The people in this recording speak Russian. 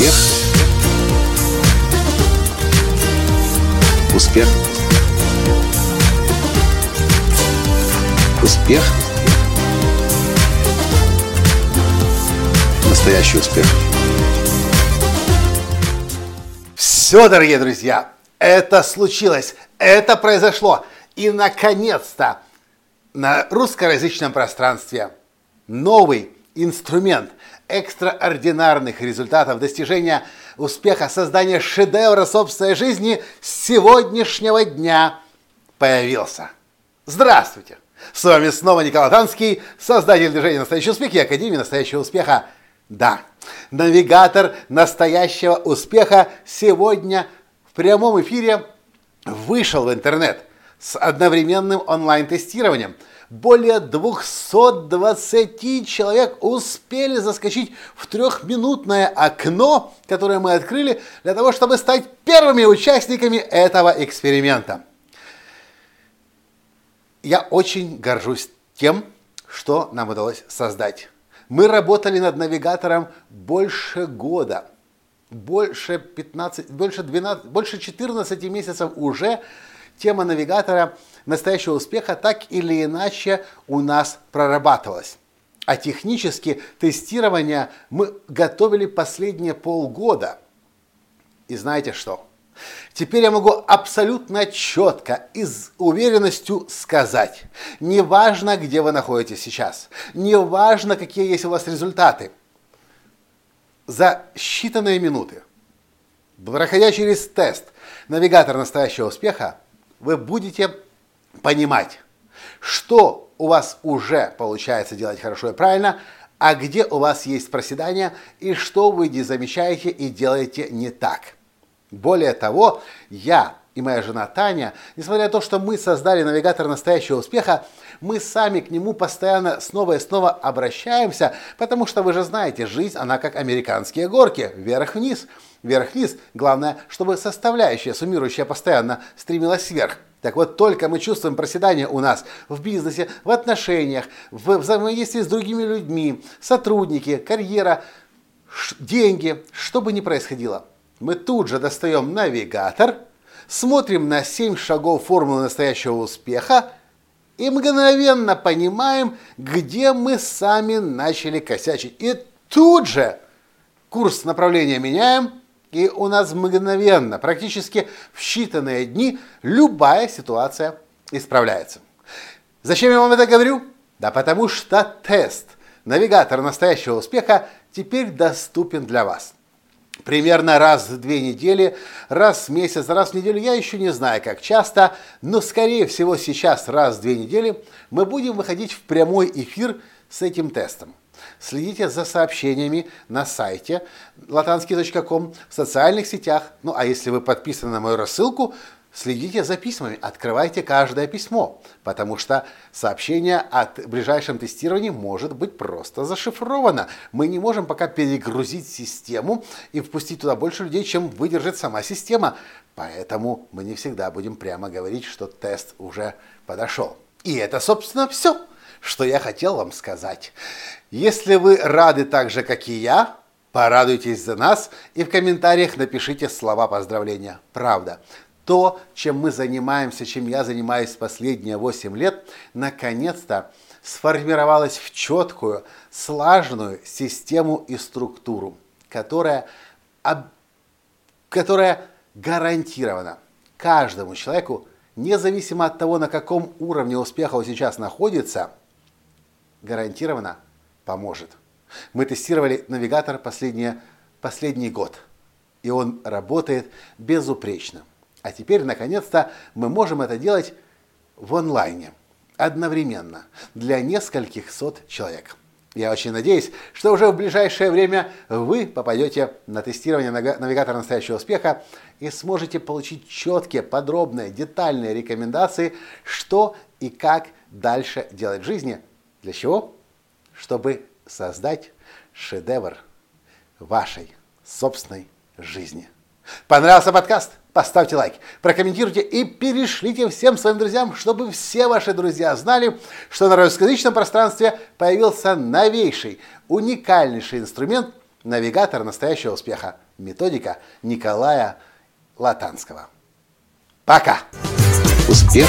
Успех. Успех. Успех. Настоящий успех. Все, дорогие друзья, это случилось, это произошло. И, наконец-то, на русскоязычном пространстве новый инструмент экстраординарных результатов достижения успеха создания шедевра собственной жизни с сегодняшнего дня появился. Здравствуйте! С вами снова Николай Танский, создатель движения «Настоящий успех» и Академии «Настоящего успеха». Да, навигатор настоящего успеха сегодня в прямом эфире вышел в интернет с одновременным онлайн-тестированием – более 220 человек успели заскочить в трехминутное окно, которое мы открыли для того, чтобы стать первыми участниками этого эксперимента. Я очень горжусь тем, что нам удалось создать. Мы работали над навигатором больше года, больше 15, больше 12, больше 14 месяцев уже тема навигатора настоящего успеха так или иначе у нас прорабатывалась. А технически тестирование мы готовили последние полгода. И знаете что? Теперь я могу абсолютно четко и с уверенностью сказать, неважно, где вы находитесь сейчас, неважно, какие есть у вас результаты, за считанные минуты, проходя через тест навигатор настоящего успеха, вы будете понимать, что у вас уже получается делать хорошо и правильно, а где у вас есть проседания и что вы не замечаете и делаете не так. Более того, я и моя жена Таня, несмотря на то, что мы создали навигатор настоящего успеха, мы сами к нему постоянно снова и снова обращаемся, потому что вы же знаете, жизнь, она как американские горки, вверх-вниз, вверх-вниз. Главное, чтобы составляющая, суммирующая постоянно, стремилась вверх. Так вот, только мы чувствуем проседание у нас в бизнесе, в отношениях, в взаимодействии с другими людьми, сотрудники, карьера, деньги, что бы ни происходило. Мы тут же достаем навигатор, смотрим на 7 шагов формулы настоящего успеха и мгновенно понимаем, где мы сами начали косячить. И тут же курс направления меняем – и у нас мгновенно, практически в считанные дни, любая ситуация исправляется. Зачем я вам это говорю? Да потому что тест, навигатор настоящего успеха, теперь доступен для вас. Примерно раз в две недели, раз в месяц, раз в неделю, я еще не знаю, как часто, но скорее всего сейчас раз в две недели мы будем выходить в прямой эфир с этим тестом. Следите за сообщениями на сайте latansky.com, в социальных сетях. Ну а если вы подписаны на мою рассылку, следите за письмами, открывайте каждое письмо, потому что сообщение о ближайшем тестировании может быть просто зашифровано. Мы не можем пока перегрузить систему и впустить туда больше людей, чем выдержит сама система. Поэтому мы не всегда будем прямо говорить, что тест уже подошел. И это, собственно, все что я хотел вам сказать. Если вы рады так же, как и я, порадуйтесь за нас и в комментариях напишите слова поздравления. Правда. То, чем мы занимаемся, чем я занимаюсь последние 8 лет, наконец-то сформировалось в четкую, слаженную систему и структуру, которая, которая гарантирована каждому человеку, независимо от того, на каком уровне успеха он сейчас находится – гарантированно поможет. Мы тестировали навигатор последние, последний год, и он работает безупречно. А теперь, наконец-то, мы можем это делать в онлайне, одновременно, для нескольких сот человек. Я очень надеюсь, что уже в ближайшее время вы попадете на тестирование навигатора настоящего успеха и сможете получить четкие, подробные, детальные рекомендации, что и как дальше делать в жизни – для чего? Чтобы создать шедевр вашей собственной жизни. Понравился подкаст? Поставьте лайк, прокомментируйте и перешлите всем своим друзьям, чтобы все ваши друзья знали, что на русскоязычном пространстве появился новейший, уникальнейший инструмент Навигатор настоящего успеха. Методика Николая Латанского. Пока! Успех!